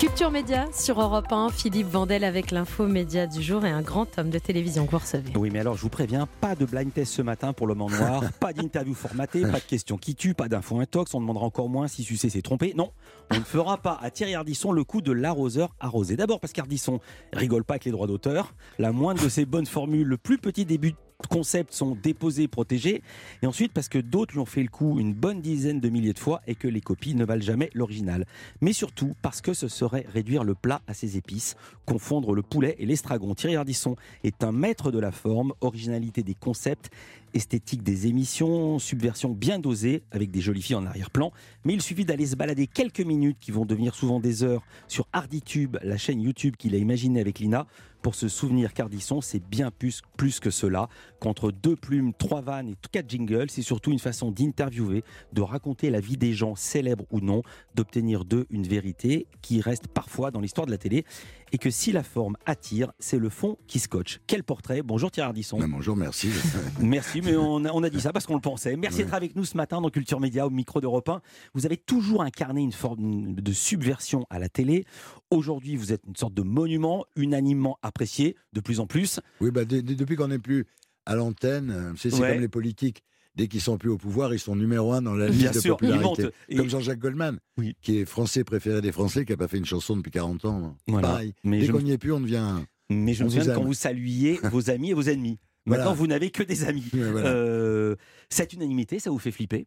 qui Culture Média sur Europe 1, Philippe Vandel avec l'info média du jour et un grand homme de télévision que vous recevez. Oui, mais alors je vous préviens, pas de blind test ce matin pour l'homme en noir, pas d'interview formatée, pas de questions qui tuent, pas d'infos intox, on demandera encore moins si Sucé s'est trompé. Non, on ne fera pas à Thierry Ardisson le coup de l'arroseur arrosé. D'abord parce qu'Ardisson rigole pas avec les droits d'auteur, la moindre de ses bonnes formules, le plus petit début concepts sont déposés, protégés, et ensuite parce que d'autres lui ont fait le coup une bonne dizaine de milliers de fois et que les copies ne valent jamais l'original. Mais surtout parce que ce serait réduire le plat à ses épices, confondre le poulet et l'estragon. Thierry Ardisson est un maître de la forme, originalité des concepts, esthétique des émissions, subversion bien dosée avec des jolies filles en arrière-plan. Mais il suffit d'aller se balader quelques minutes qui vont devenir souvent des heures sur Harditube, la chaîne YouTube qu'il a imaginée avec Lina, pour se souvenir qu'Ardisson, c'est bien plus, plus que cela. Qu'entre deux plumes, trois vannes et quatre jingles, c'est surtout une façon d'interviewer, de raconter la vie des gens, célèbres ou non, d'obtenir d'eux une vérité qui reste parfois dans l'histoire de la télé. Et que si la forme attire, c'est le fond qui scotche. Quel portrait Bonjour Thierry Ardisson. bonjour, merci. merci, mais on a, dit ça parce qu'on le pensait. Merci d'être avec nous ce matin dans Culture Média au micro d'Europe 1. Vous avez toujours incarné une forme de subversion à la télé. Aujourd'hui, vous êtes une sorte de monument unanimement apprécié de plus en plus. Oui, bah, depuis qu'on n'est plus à l'antenne, c'est comme les politiques. Dès qu'ils sont plus au pouvoir, ils sont numéro un dans la liste de popularité. Comme Jean-Jacques Goldman, qui est français préféré des Français, qui n'a pas fait une chanson depuis 40 ans. Pareil. Mais Dès qu'on n'y est plus, on devient. Mais je me souviens quand vous saluiez vos amis et vos ennemis. Maintenant, vous n'avez que des amis. Euh, cette unanimité, ça vous fait flipper?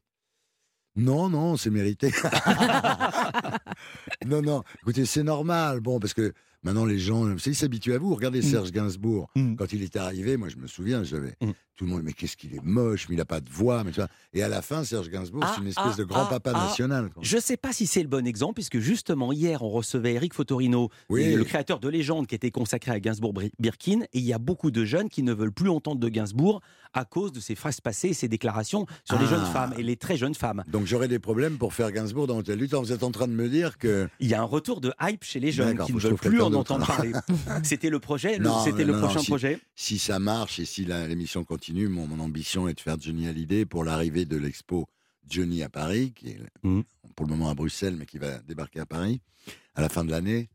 Non, non, c'est mérité. non, non, écoutez, c'est normal. Bon, parce que maintenant, les gens, ils s'habituent à vous. Regardez mm. Serge Gainsbourg, mm. quand il était arrivé, moi, je me souviens, j'avais mm. tout le monde, mais qu'est-ce qu'il est moche, mais il n'a pas de voix. Mais tu vois. Et à la fin, Serge Gainsbourg, c'est une ah, espèce de ah, grand-papa ah, national. Je ne sais pas si c'est le bon exemple, puisque justement, hier, on recevait Eric Fotorino, le créateur de Légende, qui était consacré à Gainsbourg-Birkin. Et il y a beaucoup de jeunes qui ne veulent plus entendre de Gainsbourg à cause de ses phrases passées et ses déclarations sur les jeunes femmes et les très jeunes femmes. Donc j'aurais des problèmes pour faire Gainsbourg dans Hôtel du Temps. Vous êtes en train de me dire que. Il y a un retour de hype chez les jeunes qui ne veulent plus en entendre parler. C'était le projet C'était le prochain projet Si ça marche et si l'émission continue, mon, mon, ambition est de faire Johnny Hallyday pour l'arrivée de l'expo Johnny à Paris, qui est mmh. pour le moment à Bruxelles, mais qui va débarquer à Paris à la fin de l'année.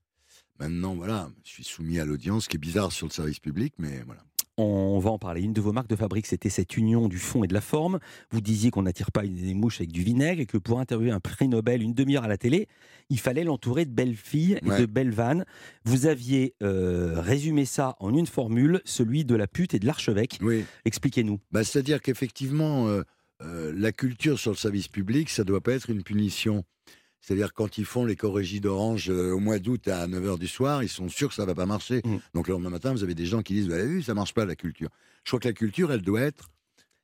Maintenant, voilà, je suis soumis à l'audience, ce qui est bizarre sur le service public, mais voilà. On va en parler. Une de vos marques de fabrique, c'était cette union du fond et de la forme. Vous disiez qu'on n'attire pas des mouches avec du vinaigre et que pour interviewer un prix Nobel une demi-heure à la télé, il fallait l'entourer de belles filles et de belles vannes. Vous aviez euh, résumé ça en une formule, celui de la pute et de l'archevêque. Oui. Expliquez-nous. Bah, c'est-à-dire qu'effectivement, euh, euh, la culture sur le service public, ça ne doit pas être une punition. C'est-à-dire quand ils font les corrigis d'orange euh, au mois d'août à 9h du soir, ils sont sûrs que ça va pas marcher. Mm. Donc le lendemain matin, vous avez des gens qui disent, vous avez vu, ça marche pas la culture. Je crois que la culture, elle doit être...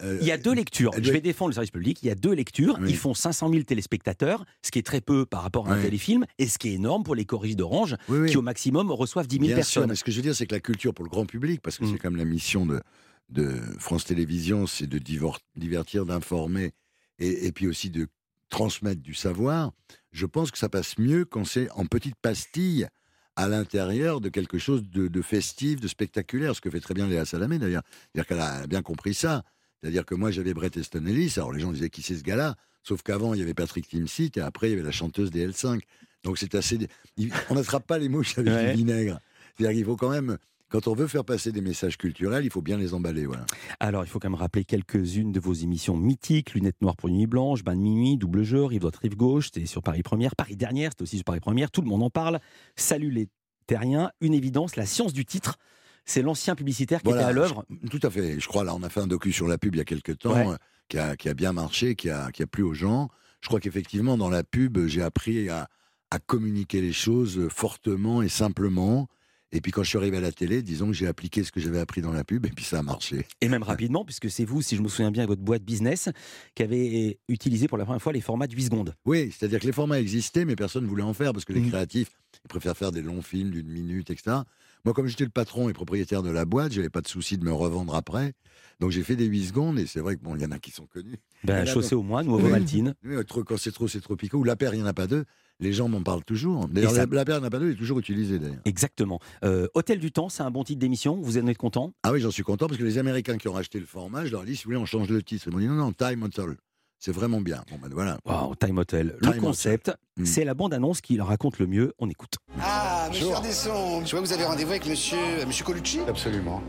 Euh, il y a deux lectures. Je vais défendre le service public. Il y a deux lectures. Ils font 500 000 téléspectateurs, ce qui est très peu par rapport à un téléfilm, et ce qui est énorme pour les corrigis d'Orange, qui au maximum reçoivent 10 000 Bien personnes. Sûr, mais ce que je veux dire, c'est que la culture pour le grand public, parce que mm. c'est comme la mission de, de France Télévisions, c'est de divertir, d'informer, et, et, puis aussi de transmettre du savoir, je pense que ça passe mieux quand c'est en petites pastilles à l'intérieur de quelque chose de, festif, de spectaculaire, ce que fait très bien Léa Salamé d'ailleurs. C'est-à-dire qu'elle a bien compris ça. C'est-à-dire que moi j'avais Brett Easton Ellis, alors les gens disaient qui c'est ce gars-là, sauf qu'avant il y avait Patrick Timsit et après il y avait la chanteuse des L5. Donc c'est assez. On n'attrape pas les mouches avec du vinaigre. C'est-à-dire qu'il faut quand même quand on veut faire passer des messages culturels, il faut bien les emballer. Voilà. Alors, il faut quand même rappeler quelques-unes de vos émissions mythiques Lunettes noires pour une nuit blanche, Bain de minuit, Double jeu, Rive droite, Rive gauche, c'était sur Paris Première, Paris Dernière, c'était aussi sur Paris Première, tout le monde en parle. Salut les terriens, une évidence, la science du titre. C'est l'ancien publicitaire qui était à l'œuvre. Tout à fait. Je crois, là, on a fait un docu sur la pub il y a quelques temps, euh, qui, a, bien marché, qui a, qui a plu aux gens. Je crois qu'effectivement, dans la pub, j'ai appris à, à communiquer les choses fortement et simplement. Et puis quand je suis arrivé à la télé, disons que j'ai appliqué ce que j'avais appris dans la pub et puis ça a marché. Et même rapidement, puisque c'est vous, si je me souviens bien, votre boîte business, qui avait utilisé pour la première fois les formats de 8 secondes. Oui, c'est-à-dire que les formats existaient, mais personne ne voulait en faire parce que les mmh. créatifs, ils préfèrent faire des longs films d'une minute, etc. Moi, comme j'étais le patron et propriétaire de la boîte, j'avais pas de souci de me revendre après. Donc j'ai fait des 8 secondes et c'est vrai que bon, il y en a qui sont connus. Ben, chaussée au moins, ou Maltine. Oui, quand c'est trop, c'est trop picot. Ou la paire, il n'y en a pas deux les gens m'en parlent toujours. D'ailleurs, la, la pas deux est toujours utilisée d'ailleurs. Exactement. Euh, Hôtel du Temps, c'est un bon titre d'émission. Vous en êtes content? Ah oui, j'en suis content parce que les Américains qui ont racheté le format, je leur ai dit si vous voulez, on change le titre. Ils m'ont dit non, non, Time Hotel. C'est vraiment bien. Bon, ben voilà. Wow, Time Hotel. Le Time concept, Mm. c'est la bande-annonce qui le raconte le mieux. On écoute. Ah, monsieur Bonjour. Ardesson, je vois que vous avez rendez-vous avec monsieur, euh, monsieur Colucci? Absolument.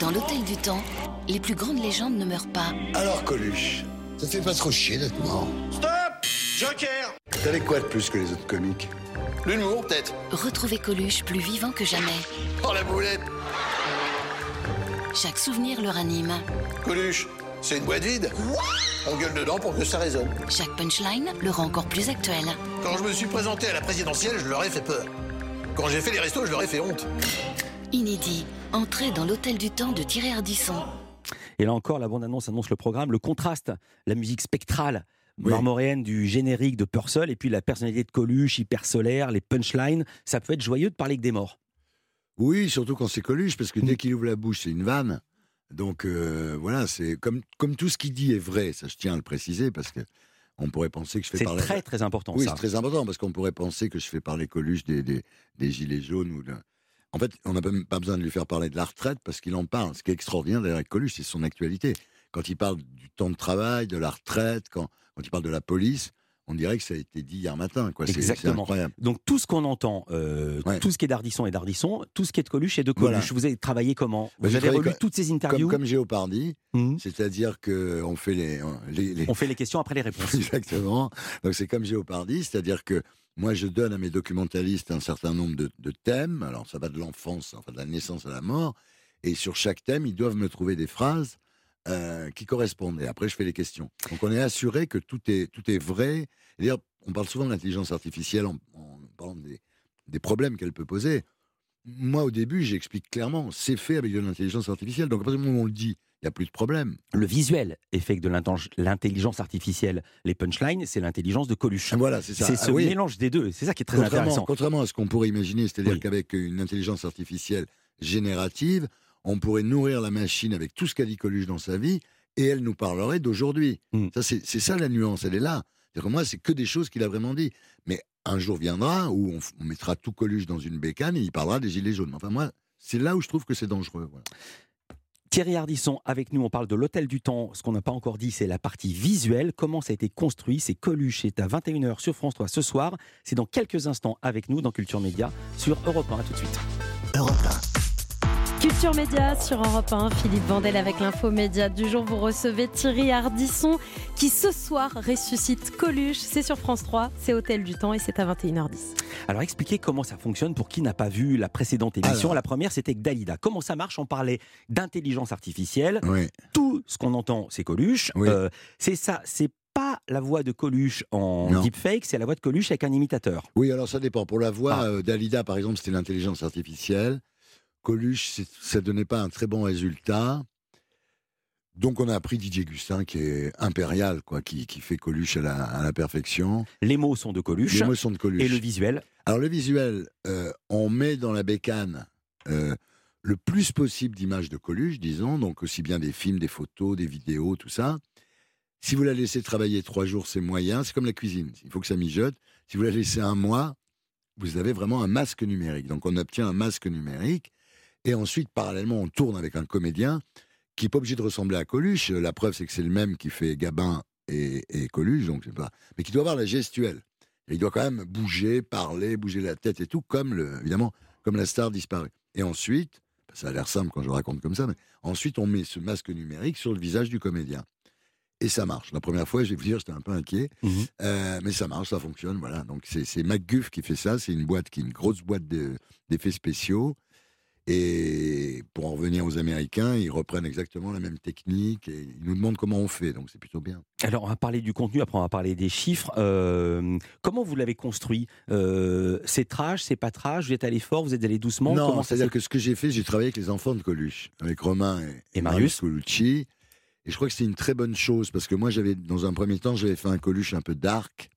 Dans l'hôtel du temps, les plus grandes légendes ne meurent pas. Alors, Coluche, ça te fait pas trop chier d'être mort Stop Joker T'avais quoi de plus que les autres comiques L'humour, peut-être Retrouvez Coluche plus vivant que jamais. Oh, la boulette Chaque souvenir le ranime. Coluche, c'est une boîte vide On gueule dedans pour que ça résonne. Chaque punchline le rend encore plus actuel. Quand je me suis présenté à la présidentielle, je leur ai fait peur. Quand j'ai fait les restos, je leur ai fait honte. Inédit, entrez dans l'hôtel du temps de Thierry Ardisson. Et là encore, la bande-annonce annonce le programme, le contraste, la musique spectrale, Oui. marmoréenne du générique de Purcell, et puis la personnalité de Coluche, hyper solaire, les punchlines. Ça peut être joyeux de parler que des morts. Oui, surtout quand c'est Coluche, parce que Mm. dès qu'il ouvre la bouche, c'est une vanne. Donc euh, voilà, c'est comme, comme tout ce qu'il dit est vrai, ça je tiens à le préciser, parce que on pourrait penser que je fais C'est parler. très très important Oui, c'est très important, parce qu'on pourrait penser que je fais parler Coluche des, des, des gilets jaunes. Ou de... En fait, on n'a même pas besoin de lui faire parler de la retraite, parce qu'il en parle. Ce qui est extraordinaire d'ailleurs avec Coluche, c'est son actualité. Quand il parle du temps de travail, de la retraite, quand, quand il parle de la police, on dirait que ça a été dit hier matin. Quoi. Exactement. incroyable. Donc tout ce qu'on entend, euh, Ouais. tout ce qui est d'Ardisson est d'Ardisson, tout ce qui est de Coluche est de Coluche. Voilà. Vous avez travaillé comment? Bah, Vous avez relu toutes ces Comme, interviews? comme Géopardy, Mhm. c'est-à-dire qu'on fait les, les, les- On fait les questions après les réponses. Exactement. Donc c'est comme Géopardy, c'est-à-dire que moi je donne à mes documentalistes un certain nombre de, de thèmes. Alors ça va de l'enfance, enfin de la naissance à la mort, et sur chaque thème ils doivent me trouver des phrases euh, qui correspondent. Et après je fais les questions. Donc on est assuré que tout est tout est vrai. D'ailleurs, on parle souvent de l'intelligence artificielle en, en parlant des, des problèmes qu'elle peut poser. Moi au début j'explique clairement, c'est fait avec de l'intelligence artificielle. Donc à partir du moment où on le dit, il n'y a plus de problème. Le visuel est fait de l'intellig- l'intelligence artificielle. Les punchlines, c'est l'intelligence de Coluche. Voilà, c'est ça. C'est Ah ce oui. mélange des deux. C'est ça qui est très contrairement, intéressant. contrairement à ce qu'on pourrait imaginer, c'est-à-dire Oui. qu'avec une intelligence artificielle générative, on pourrait nourrir la machine avec tout ce qu'a dit Coluche dans sa vie, et elle nous parlerait d'aujourd'hui. Mm. Ça, c'est c'est ça la nuance, elle est là. C'est-à-dire que moi, c'est que des choses qu'il a vraiment dit. Mais un jour viendra où on, mettra tout Coluche dans une bécane et il parlera des gilets jaunes. Enfin, moi, c'est là où je trouve que c'est dangereux. voilà. Thierry Ardisson, avec nous, on parle de l'Hôtel du Temps. Ce qu'on n'a pas encore dit, c'est la partie visuelle. Comment ça a été construit? C'est Coluche. C'est à 21h sur France 3 ce soir. C'est dans quelques instants avec nous dans Culture Média sur Europe 1. À tout de suite. Europe Culture Média sur Europe 1, Philippe Vandel avec l'info média du jour. Vous recevez Thierry Ardisson qui ce soir ressuscite Coluche. C'est sur France 3, c'est Hôtel du Temps et c'est à 21h10. Alors expliquez comment ça fonctionne pour qui n'a pas vu la précédente émission. Alors. La première, c'était avec Dalida. Comment ça marche? On parlait d'intelligence artificielle. Oui. Tout ce qu'on entend, c'est Coluche. Oui. Euh, c'est ça, c'est pas la voix de Coluche en Non. deepfake, c'est la voix de Coluche avec un imitateur. Oui, alors ça dépend. Pour la voix, Ah. euh, Dalida, par exemple, c'était l'intelligence artificielle. Coluche, ça donnait pas un très bon résultat. Donc on a pris Didier Gustin, qui est impérial, quoi, qui, qui fait Coluche à la, à la perfection. Les mots sont de Coluche Les mots sont de Coluche. et le visuel. Alors le visuel, euh, on met dans la bécane euh, le plus possible d'images de Coluche, disons, donc aussi bien des films, des photos, des vidéos, tout ça. Si vous la laissez travailler trois jours, c'est moyen. C'est comme la cuisine. Il faut que ça mijote. Si vous la laissez un mois, vous avez vraiment un masque numérique. Donc on obtient un masque numérique. Et ensuite, parallèlement, on tourne avec un comédien qui n'est pas obligé de ressembler à Coluche. La preuve, c'est que c'est le même qui fait Gabin et, et Coluche, donc c'est pas. Mais qui doit avoir la gestuelle. Et il doit quand même bouger, parler, bouger la tête et tout, comme le, évidemment, comme la star disparue. Et ensuite, ça a l'air simple quand je raconte comme ça, mais ensuite on met ce masque numérique sur le visage du comédien. Et ça marche. La première fois, je vais vous dire, j'étais un peu inquiet, Mhm. Euh, mais ça marche, ça fonctionne, voilà. Donc c'est MacGuff qui fait ça. C'est une boîte qui est une grosse boîte de- d'effets spéciaux. Et pour en revenir aux Américains, ils reprennent exactement la même technique et ils nous demandent comment on fait. Donc c'est plutôt bien. Alors, on va parler du contenu, après on va parler des chiffres. Euh, comment vous l'avez construit euh, C'est trash, c'est pas trash Vous êtes allé fort, vous êtes allé doucement non, c'est-à-dire que ce que j'ai fait, j'ai travaillé avec les enfants de Coluche, avec Romain et, Et Marius. Colucci. Et je crois que c'est une très bonne chose parce que moi, j'avais, dans un premier temps, j'avais fait un Coluche un peu dark,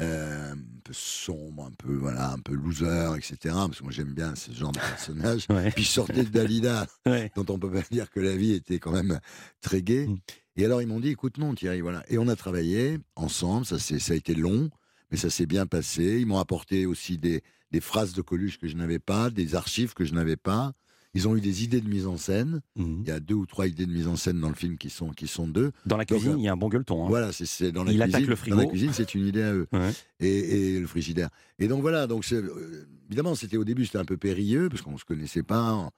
euh, un peu sombre, un peu, voilà, un peu loser, etc. Parce que moi, j'aime bien ce genre de personnage. Ouais, Puis je sortais de Dalida, ouais. dont on peut pas dire que la vie était quand même très gaie. Mm. Et alors ils m'ont dit, écoute non Thierry, voilà. Et on a travaillé ensemble, ça, c'est- ça a été long, mais ça s'est bien passé. Ils m'ont apporté aussi des, des phrases de Coluche que je n'avais pas, des archives que je n'avais pas. Ils ont eu des idées de mise en scène. Mhm. Il y a deux ou trois idées de mise en scène dans le film qui sont, qui sont deux. Dans la cuisine, euh, il y a un bon gueuleton. hein. Voilà, c'est- dans la Il cuisine. attaque le Dans frigo. la cuisine, c'est une idée à eux. Ouais. Et, et le frigidaire. Et donc voilà, donc euh, évidemment, c'était au début, c'était un peu périlleux parce qu'on se connaissait pas.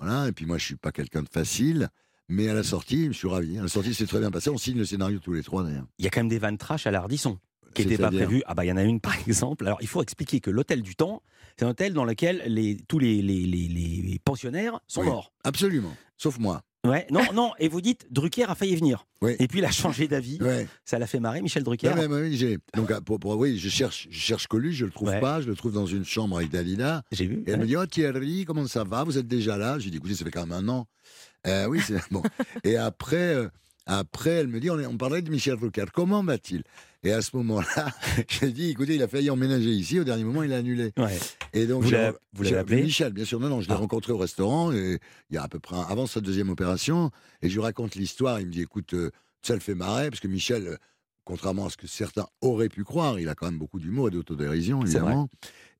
Voilà, et puis moi, je suis pas quelqu'un de facile. Mais à la sortie, je suis ravi. À la sortie, c'est très bien passé. On signe le scénario tous les trois d'ailleurs. Il y a quand même des vannes trash à l'Ardisson qui n'étaient pas prévues. Ah bah il y en a une par exemple. Alors il faut expliquer que l'hôtel du temps, c'est un hôtel dans lequel les, tous les, les, les- pensionnaires sont Oui. morts. Absolument. Sauf moi. Ouais, non, non. Et vous dites Drucker a failli venir. Oui. Et puis il a changé d'avis. Ouais. Ça l'a fait marrer, Michel Drucker. Ouais, oui, j'ai- donc ah, pour, pour- oui, je cherche, je cherche Coluche, je le trouve Ouais. pas, je le trouve dans une chambre avec Dalida. J'ai vu. Et elle ouais. me dit, oh Thierry, comment ça va? Vous êtes déjà là J'ai dit, écoutez, ça fait quand même un an. Euh, oui, c'est bon. Et après, euh, après, elle me dit, on, est- on parlait de Michel Drucker, comment va-t-il? Et à ce moment-là, j'ai dit, écoutez, il a failli emménager ici, au dernier moment, il a annulé. Ouais. Et donc, Vous l'avez- appelé? Michel, bien sûr, non, non, je l'ai Ah. rencontré au restaurant, et, il y a à peu près avant sa deuxième opération, et je lui raconte l'histoire, il me dit, écoute, euh, ça le fait marrer, parce que Michel, euh, contrairement à ce que certains auraient pu croire, il a quand même beaucoup d'humour et d'autodérision, évidemment.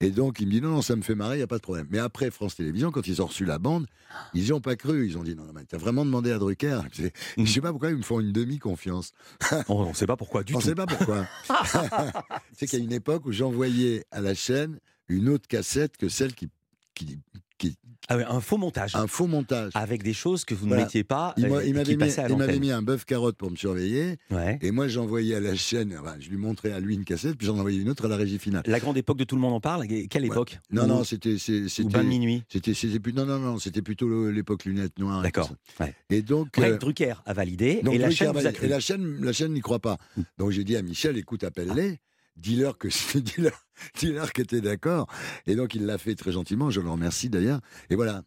Et donc, il me dit, non, non, ça me fait marrer, il n'y a pas de problème. Mais après France Télévisions, quand ils ont reçu la bande, ils n'y ont pas cru. Ils ont dit, non, non, mais t'as vraiment demandé à Drucker. Je Mm. sais pas pourquoi ils me font une demi-confiance. On ne sait pas pourquoi du On ne tout. sait pas pourquoi. c'est qu'il y a une époque où j'envoyais à la chaîne une autre cassette que celle qui. qui, qui Ah ouais, un faux montage. un faux montage. Avec des choses que vous Voilà. ne mettiez pas. Il euh, il m'avait mis, un bœuf carotte pour me surveiller. Ouais. Et moi, j'envoyais à la chaîne. enfin, je lui montrais à lui une cassette, puis j'en envoyais une autre à la régie finale. La grande époque de tout le monde en parle. Quelle époque Non, Ou- non, c'était. Ou c'était bain de minuit. C'était, non, non, non, c'était plutôt l'époque lunettes noires. D'accord. Ouais. Et donc, euh, Drucker a validé donc et la Drucker chaîne a validé. Et la chaîne, la chaîne n'y croit pas. Donc j'ai dit à Michel, écoute, appelle-les, dis-leur que dis-leur, dis-leur que t'es d'accord. Et donc il l'a fait très gentiment. Je le remercie d'ailleurs. Et voilà.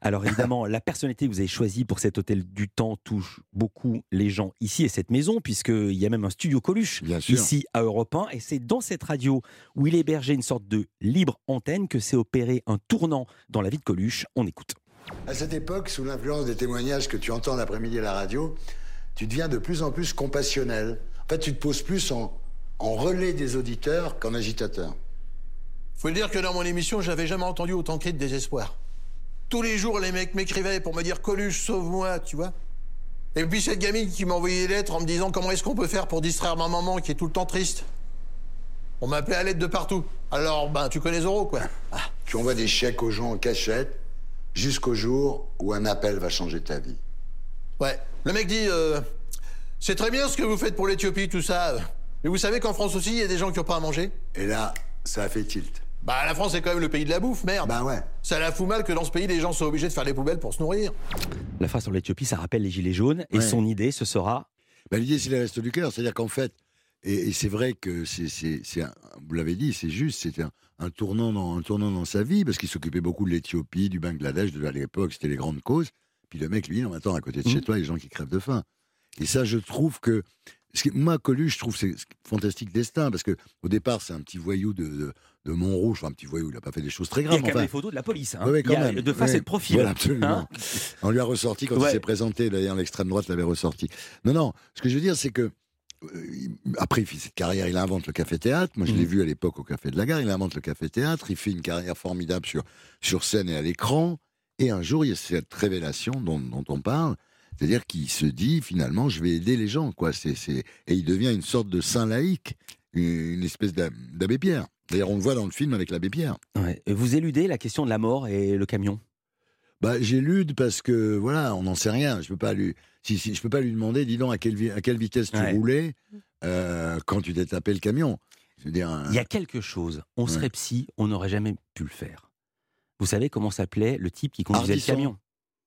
Alors évidemment, la personnalité que vous avez choisie pour cet hôtel du temps touche beaucoup les gens ici et cette maison, puisqu'il y a même un studio Coluche Bien sûr. ici à Europe 1. Et c'est dans cette radio où il hébergeait une sorte de libre antenne que s'est opéré un tournant dans la vie de Coluche. On écoute. À cette époque, sous l'influence des témoignages que tu entends l'après-midi à la radio, tu deviens de plus en plus compassionnel. En fait, tu te poses plus en, en relais des auditeurs qu'en agitateur. Faut le dire que dans mon émission, j'avais jamais entendu autant de cris de désespoir. Tous les jours, les mecs m'écrivaient pour me dire Coluche, sauve-moi, tu vois. Et puis cette gamine qui m'envoyait des lettres en me disant comment est-ce qu'on peut faire pour distraire ma maman qui est tout le temps triste? On m'appelait à l'aide de partout. Alors, ben, tu connais Zoro, quoi. Ah. Tu envoies des chèques aux gens en cachette jusqu'au jour où un appel va changer ta vie. Ouais. Le mec dit euh, C'est très bien ce que vous faites pour l'Éthiopie, tout ça. Mais vous savez qu'en France aussi, il y a des gens qui n'ont pas à manger? Et là, ça a fait tilt. Bah, la France est quand même le pays de la bouffe, merde. Bah ouais. Ça la fout mal que dans ce pays, les gens soient obligés de faire les poubelles pour se nourrir. La phrase sur l'Éthiopie, ça rappelle les Gilets jaunes. Et Ouais. son idée, ce sera Bah, L'idée, c'est les restes du cœur. C'est-à-dire qu'en fait, et, et c'est vrai que c'est, c'est, c'est un- vous l'avez dit, c'est juste, c'était un, un tournant dans, un tournant dans sa vie, parce qu'il s'occupait beaucoup de l'Éthiopie, du Bangladesh, de, à l'époque, c'était les grandes causes. Puis le mec, lui, non, mais attends, à côté de chez Mhm. toi, il y a des gens qui crèvent de faim. Et ça, je trouve que. Moi, Coluche, je trouve que c'est fantastique destin, parce que au départ, c'est un petit voyou de, de, de Montrouge, enfin, un petit voyou, il n'a pas fait des choses très Il y a graves. quand même des photos de la police. hein. Ouais, ouais, Il quand y a même. de face Ouais. et de profil. Voilà, absolument. Hein On lui a ressorti quand Ouais. il s'est présenté, d'ailleurs l'extrême droite l'avait ressorti. Non, non, ce que je veux dire, c'est que euh, après, il fait cette carrière, il invente le café-théâtre. Moi, je l'ai Mhm. vu à l'époque au Café de la Gare. Il invente le café-théâtre. Il fait une carrière formidable sur, sur scène et à l'écran. Et un jour, il y a cette révélation dont, dont on parle. C'est-à-dire qu'il se dit, finalement, je vais aider les gens. Quoi. C'est, c'est... Et il devient une sorte de saint laïque, une, espèce d'ab- d'abbé Pierre. D'ailleurs, on le voit dans le film avec l'abbé Pierre. Ouais. Vous éludez la question de la mort et le camion? Bah, j'élude parce que voilà, on n'en sait rien. Je peux pas lui, si, si, je peux pas lui demander, dis donc à quelle, à quelle vitesse tu Ouais. roulais euh, quand tu t'es tapé le camion. Dire, Il y a quelque chose. On Ouais. serait psy, on n'aurait jamais pu le faire. Vous savez comment s'appelait le type qui conduisait Ardisson. le camion?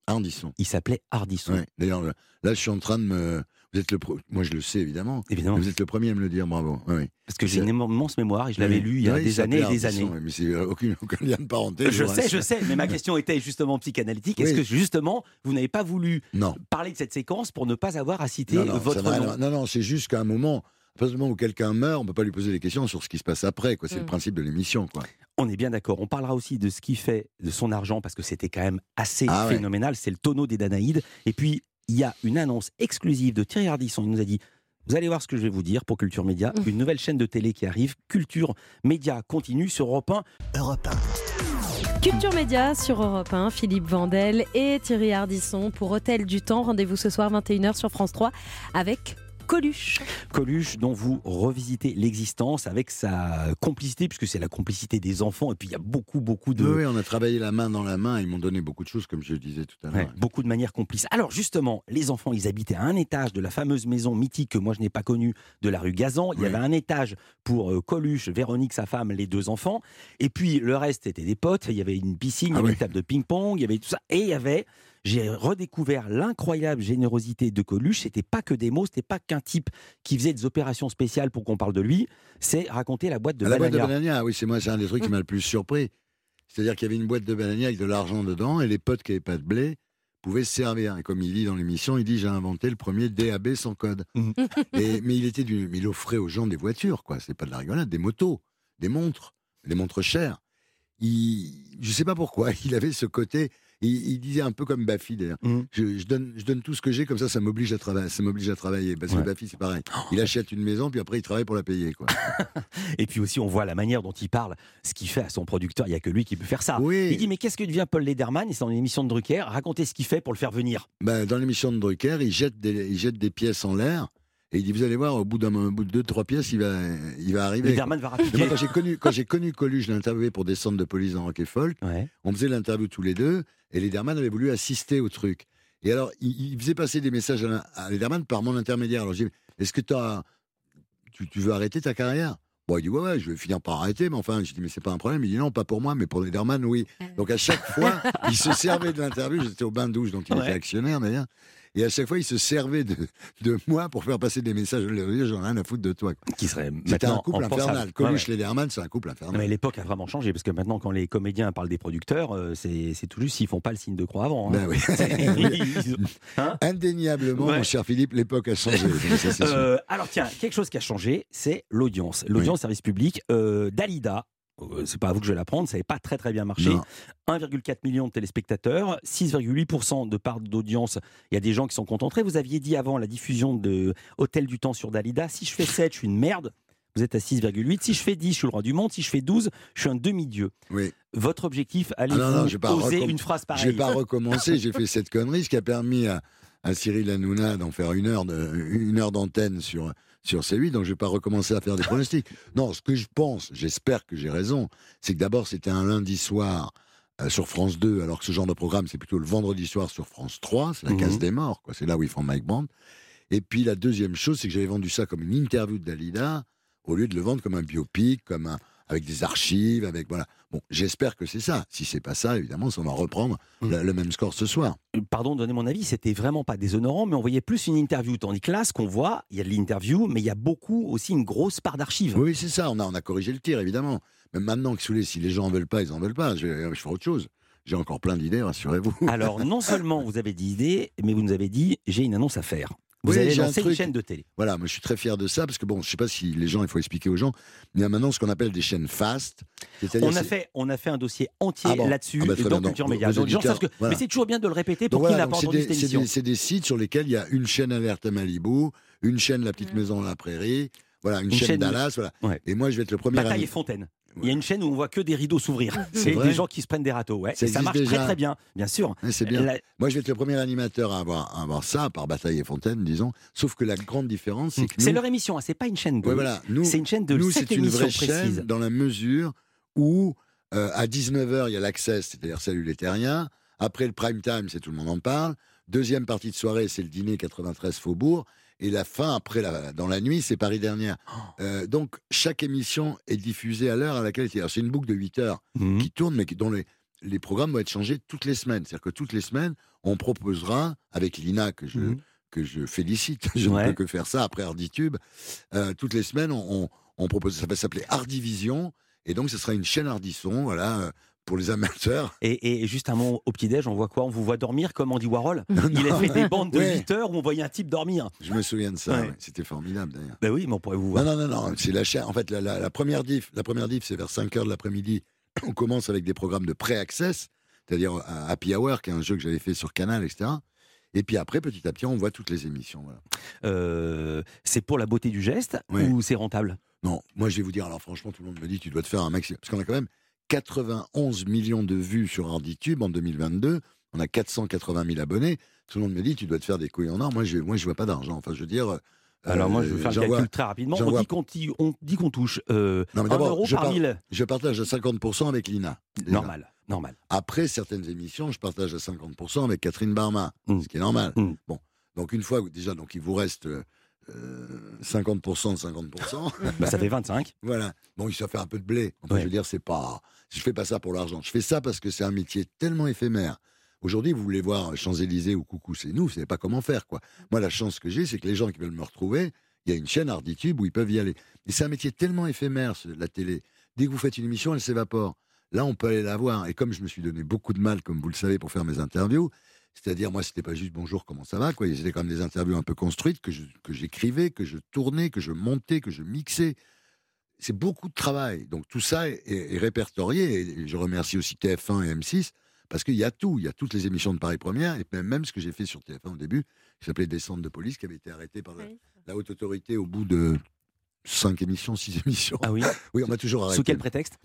Ardisson. Il s'appelait Hardisson. Ouais. D'ailleurs, là, je suis en train de me. Vous êtes le, pro- moi je le sais évidemment. Évidemment. Vous êtes le premier à me le dire, bravo. Oui, oui. Parce que j'ai une immense mémoire et je l'avais Oui. lu il y a des années et des Ardisson, années. Mais c'est euh, aucun, aucun lien de parenté. Je sais, je sais, mais ma question était justement psychanalytique. Est-ce que justement, vous n'avez pas voulu Non. parler de cette séquence pour ne pas avoir à citer Non, non, votre nom? non, non, c'est juste qu'à un moment, partir du moment où quelqu'un meurt, on peut pas lui poser des questions sur ce qui se passe après. Quoi. C'est Mm. le principe de l'émission. Quoi. On est bien d'accord. On parlera aussi de ce qu'il fait de son argent parce que c'était quand même assez Ah ouais. phénoménal. C'est le tonneau des Danaïdes. Et puis, il y a une annonce exclusive de Thierry Ardisson. Il nous a dit Vous allez voir ce que je vais vous dire pour Culture Média. Mmh. Une nouvelle chaîne de télé qui arrive, Culture Média continue sur Europe 1. Europe 1. Culture Média sur Europe 1, Philippe Vandel et Thierry Ardisson pour Hôtel du Temps. Rendez-vous ce soir 21h sur France 3 avec Coluche. Coluche, dont vous revisitez l'existence avec sa complicité, puisque c'est la complicité des enfants. Et puis il y a beaucoup, beaucoup de. Oui, on a travaillé la main dans la main. Ils m'ont donné beaucoup de choses, comme je le disais tout à l'heure. Ouais, beaucoup de manières complices. Alors justement, les enfants, ils habitaient à un étage de la fameuse maison mythique que moi je n'ai pas connue de la rue Gazan. Il y Oui. avait un étage pour euh, Coluche, Véronique, sa femme, les deux enfants. Et puis le reste, c'était des potes. Il y avait une piscine, il y Ah avait oui. une table de ping-pong, il y avait tout ça. Et il y avait. J'ai redécouvert l'incroyable générosité de Coluche. C'était pas que des mots, c'était pas qu'un type qui faisait des opérations spéciales pour qu'on parle de lui. C'est raconter la boîte de À la boîte de Banania. Banania, oui, c'est moi, c'est un des trucs qui m'a le plus surpris. C'est-à-dire qu'il y avait une boîte de Banania avec de l'argent dedans et les potes qui n'avaient pas de blé pouvaient se servir. Et comme il dit dans l'émission, il dit j'ai inventé le premier DAB sans code. Et- mais il était du, mais il offrait aux gens des voitures, quoi. C'est pas de la rigolade, des motos, des montres, des montres chères. Il, je sais pas pourquoi, il avait ce côté. Il, il disait un peu comme Baffy d'ailleurs. Mhm. Je, je donne, je donne tout ce que j'ai, comme ça, ça m'oblige à travailler. Ça m'oblige à travailler. Parce Ouais. que Baffy, c'est pareil. Il achète une maison, puis après, il travaille pour la payer, quoi. Et puis aussi, on voit la manière dont il parle, ce qu'il fait à son producteur. Il n'y a que lui qui peut faire ça. Oui. Il dit Mais qu'est-ce que devient Paul Lederman? Et c'est dans une émission de Drucker. Racontez ce qu'il fait pour le faire venir. Ben, dans l'émission de Drucker, il jette des, il jette des pièces en l'air et il dit Vous allez voir, au bout d'un bout de deux, trois pièces, il va, il va arriver. Lederman va rappliquer. moi, quand j'ai connu, quand j'ai connu Coluche, je l'ai interviewé pour descendre de police dans Rock et Folk. Ouais. On faisait l'interview tous les deux et Lederman avait voulu assister au truc. Et alors, il, il faisait passer des messages à, à Lederman par mon intermédiaire. Alors, j'ai dit Est-ce que t'as- tu, tu veux arrêter ta carrière? Bon, il dit Ouais, ouais, je vais finir par arrêter, mais enfin, je dis Mais c'est pas un problème. Il dit Non, pas pour moi, mais pour Lederman, oui. Donc, à chaque fois, il se servait de l'interview. J'étais au bain de douche, donc il Ouais. était actionnaire d'ailleurs. Et à chaque fois, il se servait de, de moi pour faire passer des messages. Je J'en ai rien à foutre de toi. Qui serait C'était un couple infernal. Coluche ouais. Lederman, c'est un couple Non, infernal. mais l'époque a vraiment changé parce que maintenant, quand les comédiens parlent des producteurs, euh, c'est tout juste s'ils font pas le signe de croix avant. hein. Ben oui. Hein Indéniablement, Ouais. mon cher Philippe, l'époque a changé. Ça. Euh, alors tiens, quelque chose qui a changé, c'est l'audience. L'audience service public. euh, Dalida, c'est pas à vous que je vais l'apprendre, ça n'avait pas très très bien marché. Non. 1,4 million de téléspectateurs, 6,8% de part d'audience. Il y a des gens qui sont contentés. Vous aviez dit avant la diffusion de Hôtel du Temps sur Dalida, si je fais 7, je suis une merde. Vous êtes à 6,8. Si je fais 10, je suis le roi du monde. Si je fais 12, je suis un demi-dieu. Oui. Votre objectif, allez Ah oser recomm- une phrase pareille. pas recommencer. J'ai fait cette connerie, ce qui a permis à, à Cyril Hanouna d'en faire une heure de- une heure d'antenne sur sur C8. Donc je vais pas recommencer à faire des pronostics. Non, ce que je pense, j'espère que j'ai raison, c'est que d'abord c'était un lundi soir. euh, sur France 2, alors que ce genre de programme, c'est plutôt le vendredi soir sur France 3, c'est la Mhm. case des morts, quoi. C'est là où ils font Mike Brand. Et puis la deuxième chose, c'est que j'avais vendu ça comme une interview de Dalida, au lieu de le vendre comme un biopic, comme un, avec des archives, avec voilà. Bon, j'espère que c'est ça. Si c'est pas ça, évidemment, ça va reprendre Mm. le, le même score ce soir. pardon de donner mon avis, c'était vraiment pas déshonorant, mais on voyait plus une interview. Tandis que là, ce qu'on voit, il y a de l'interview, mais il y a beaucoup aussi une grosse part d'archives. Oui, c'est ça. On a, on a corrigé le tir, évidemment. Mais maintenant, que si les gens en veulent pas, ils en veulent pas. Je, vais- je ferai autre chose. J'ai encore plein d'idées, rassurez-vous. Alors, non seulement vous avez des idées, mais vous nous avez dit j'ai une annonce à faire. Vous Oui, un lancer une chaîne de télé. Voilà, moi je suis très fier de ça parce que bon, je sais pas si les gens, il faut expliquer aux gens, mais il y a maintenant ce qu'on appelle des chaînes fast. c'est-à-dire On a, fait, on a fait un dossier entier Ah bon là-dessus Ah bah, dans Culture Média. Donc, gens savent que- voilà. Mais c'est toujours bien de le répéter pour Donc qui voilà, entendu des, cette c'est émission. des- c'est des sites sur lesquels il y a une chaîne alerte à Malibu, une chaîne La Petite Maison dans la Prairie, voilà, une, Une chaîne, chaîne- Dallas, voilà. Ouais. Et moi, je vais être le premier. Bataille ami- et Fontaine. Il y a une chaîne où on voit que des rideaux s'ouvrir. C'est des gens qui se prennent des râteaux. Ouais. Ça Et ça marche très déjà. très bien, bien sûr. C'est bien. La- Moi, je vais être le premier animateur à avoir, à avoir ça, par Bataille et Fontaine, disons. Sauf que la grande différence, c'est que C'est nous, leur émission, hein, c'est pas une chaîne de. Ouais, voilà, C'est une chaîne de nous, c'est une vraie précises. chaîne dans la mesure où, euh, à 19h, il y a l'accès, c'est-à-dire Salut les Terriens. Après le prime time, c'est tout le monde en parle. Deuxième partie de soirée, c'est le dîner 93 Faubourg. Et la fin, après, la, dans la nuit, c'est Paris Dernière. Oh. Euh, donc, chaque émission est diffusée à l'heure à laquelle elle est. Alors, C'est une boucle de 8 heures Mhm. qui tourne, mais qui- dont les, les programmes vont être changés toutes les semaines. C'est-à-dire que toutes les semaines, on proposera, avec l'INA, que je, Mhm. que je félicite, je Ouais. ne peux que faire ça après Arditube, euh, toutes les semaines, on, on, on propose, ça va s'appeler Ardivision, et donc ce sera une chaîne Ardisson, voilà, euh, pour les amateurs. Et, et juste un mot au petit-déj, on voit quoi? On vous voit dormir, comme Andy Warhol? Il a fait des bandes de Ouais. 8 heures où on voyait un type dormir. Je me souviens de ça, Ouais. c'était formidable d'ailleurs. Ben oui, mais on pourrait vous Non, voir. non, non, non, c'est la chaîne. En fait, la, la- la première diff, la première diff, c'est vers 5 heures de l'après-midi. On commence avec des programmes de pré-access, c'est-à-dire euh, Happy Hour, qui est un jeu que j'avais fait sur Canal, etc. Et puis après, petit à petit, on voit toutes les émissions. Voilà. Euh, c'est pour la beauté du geste Oui. ou c'est rentable? Non, moi je vais vous dire, alors franchement, tout le monde me dit, tu dois te faire un maximum. Parce qu'on a quand même 91 millions de vues sur Arditube en 2022. On a 480 000 abonnés. Tout le monde me dit, tu dois te faire des couilles en or. Moi, je, moi, je vois pas d'argent. Enfin, je veux dire. euh, Alors moi, je vais faire le calcul vois- très rapidement. On dit qu'on ti- on dit qu'on touche euh, Non, mais 1 d'abord, euro je par par- mille. Je partage à 50% avec Lina. Déjà. Normal, normal. Après certaines émissions, je partage à 50% avec Catherine Barma, Mm. ce qui est normal. Mm. Bon, donc une fois, déjà, donc il vous reste euh, 50% de 50%. Bah, ça fait 25. voilà. Bon, ça fait un peu de blé. Enfin, Ouais. je veux dire, c'est pas. Je fais pas ça pour l'argent. Je fais ça parce que c'est un métier tellement éphémère. Aujourd'hui, vous voulez voir Champs-Élysées ou Coucou, c'est nous, vous savez pas comment faire, quoi. Moi, la chance que j'ai, c'est que les gens qui veulent me retrouver, il y a une chaîne Arditube où ils peuvent y aller. Et c'est un métier tellement éphémère, ce- la télé. Dès que vous faites une émission, elle s'évapore. Là, on peut aller la voir. Et comme je me suis donné beaucoup de mal, comme vous le savez, pour faire mes interviews, c'est-à-dire, moi, c'était pas juste bonjour, comment ça va, quoi. C'était quand même des interviews un peu construites que j'écrivais, que je tournais, que je montais, que je mixais. C'est beaucoup de travail. Donc, tout ça est, est répertorié. Et je remercie aussi TF1 et M6 parce qu'il y a tout. Il y a toutes les émissions de Paris Première et même, même ce que j'ai fait sur TF1 au début, qui s'appelait Descente de police, qui avait été arrêté par la, la haute autorité au bout de cinq émissions, six émissions. Ah oui. Oui, on m'a toujours arrêté. Sous quel prétexte?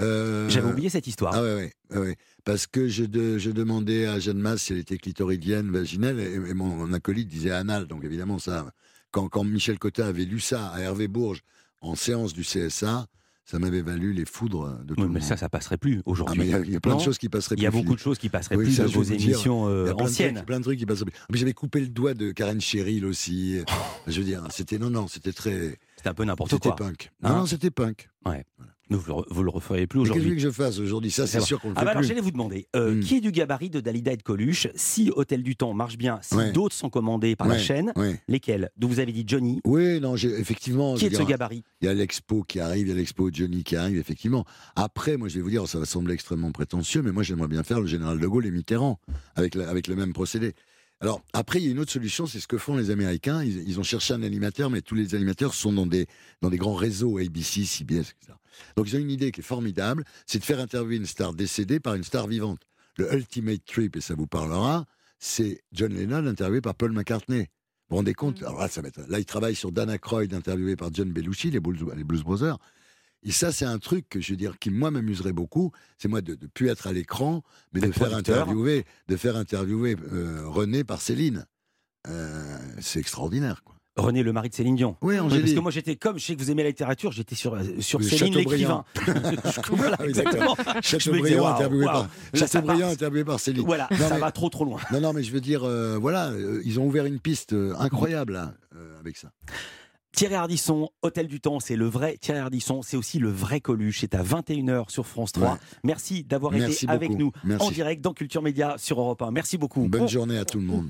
Euh, J'avais oublié cette histoire. ah ouais, ouais, ouais, ouais. Parce que je, de- je demandais à Jeanne Masse si elle était clitoridienne, vaginelle, et, et mon, mon acolyte disait anal. Donc évidemment, ça, quand, quand Michel Cotta avait lu ça à Hervé Bourges en séance du CSA, ça m'avait valu les foudres de tout Oui, le mais monde. ça, ça passerait plus Ah, aujourd'hui. il y a- il y, a plein Non de choses qui passeraient Il y a plus, beaucoup de choses qui passeraient Oui, plus ça, de vos dire, émissions Il euh, y a plein de anciennes. trucs- plein de trucs qui passeraient plus. J'avais coupé le doigt de Karen Cheryl aussi. je veux dire, c'était non, non, c'était très, C'était un peu n'importe c'était quoi. punk. Hein non, non, c'était punk. Le, vous le referiez plus Mais Qu'est-ce que vous aujourd'hui. je fasse aujourd'hui? Ça, c'est sûr qu'on le Ah fait bah alors j'allais vous demander, euh, Hmm. qui est du gabarit de Dalida et de Coluche? Si Hôtel du Temps marche bien, si Ouais. d'autres sont commandés par la chaîne, ouais. lesquels? Donc vous avez dit Johnny. Oui, non, effectivement. Qui est de ce gabarit? Il y a l'expo qui arrive, il y a l'expo Johnny qui arrive, effectivement. Après, moi, je vais vous dire, ça va sembler extrêmement prétentieux, mais moi, j'aimerais bien faire le général de Gaulle et Mitterrand, avec, la- avec le même procédé. Alors, après, il y a une autre solution, c'est ce que font les Américains. Ils, ils ont cherché un animateur, mais tous les animateurs sont dans des, dans des grands réseaux, ABC, CBS, etc. Donc, ils ont une idée qui est formidable, c'est de faire interviewer une star décédée par une star vivante. Le Ultimate Trip, et ça vous parlera, c'est John Lennon interviewé par Paul McCartney. Vous vous rendez compte? Alors là, ça va être- là, il travaille sur Dana Croyd, interviewé par John Belushi, les Blues, les Blues Brothers. Et ça, c'est un truc que je veux dire qui moi m'amuserait beaucoup. C'est moi de ne plus être à l'écran, mais de faire interviewer, de faire interviewer euh, René par Céline. Euh, c'est extraordinaire. Quoi. René, le mari de Céline Dion. Oui, Oui, parce Angélique. que moi j'étais comme, je sais que vous aimez la littérature, j'étais sur, euh, sur Le Céline l'écrivain. Voilà, Oui, exactement. Chateaubriand waouh, interviewé par, Chateaubriand interviewé Céline. Voilà, Non, ça mais- va trop trop loin. Non, non, mais je veux dire, euh, voilà, euh, ils ont ouvert une piste euh, incroyable euh, avec ça. Thierry Ardisson, Hôtel du Temps, c'est le vrai Thierry Ardisson, c'est aussi le vrai Coluche. C'est à 21h sur France 3. Ouais. Merci d'avoir été avec nous Merci. en direct dans Culture Média sur Europe 1. Merci beaucoup. Bonne On- journée à tout le monde.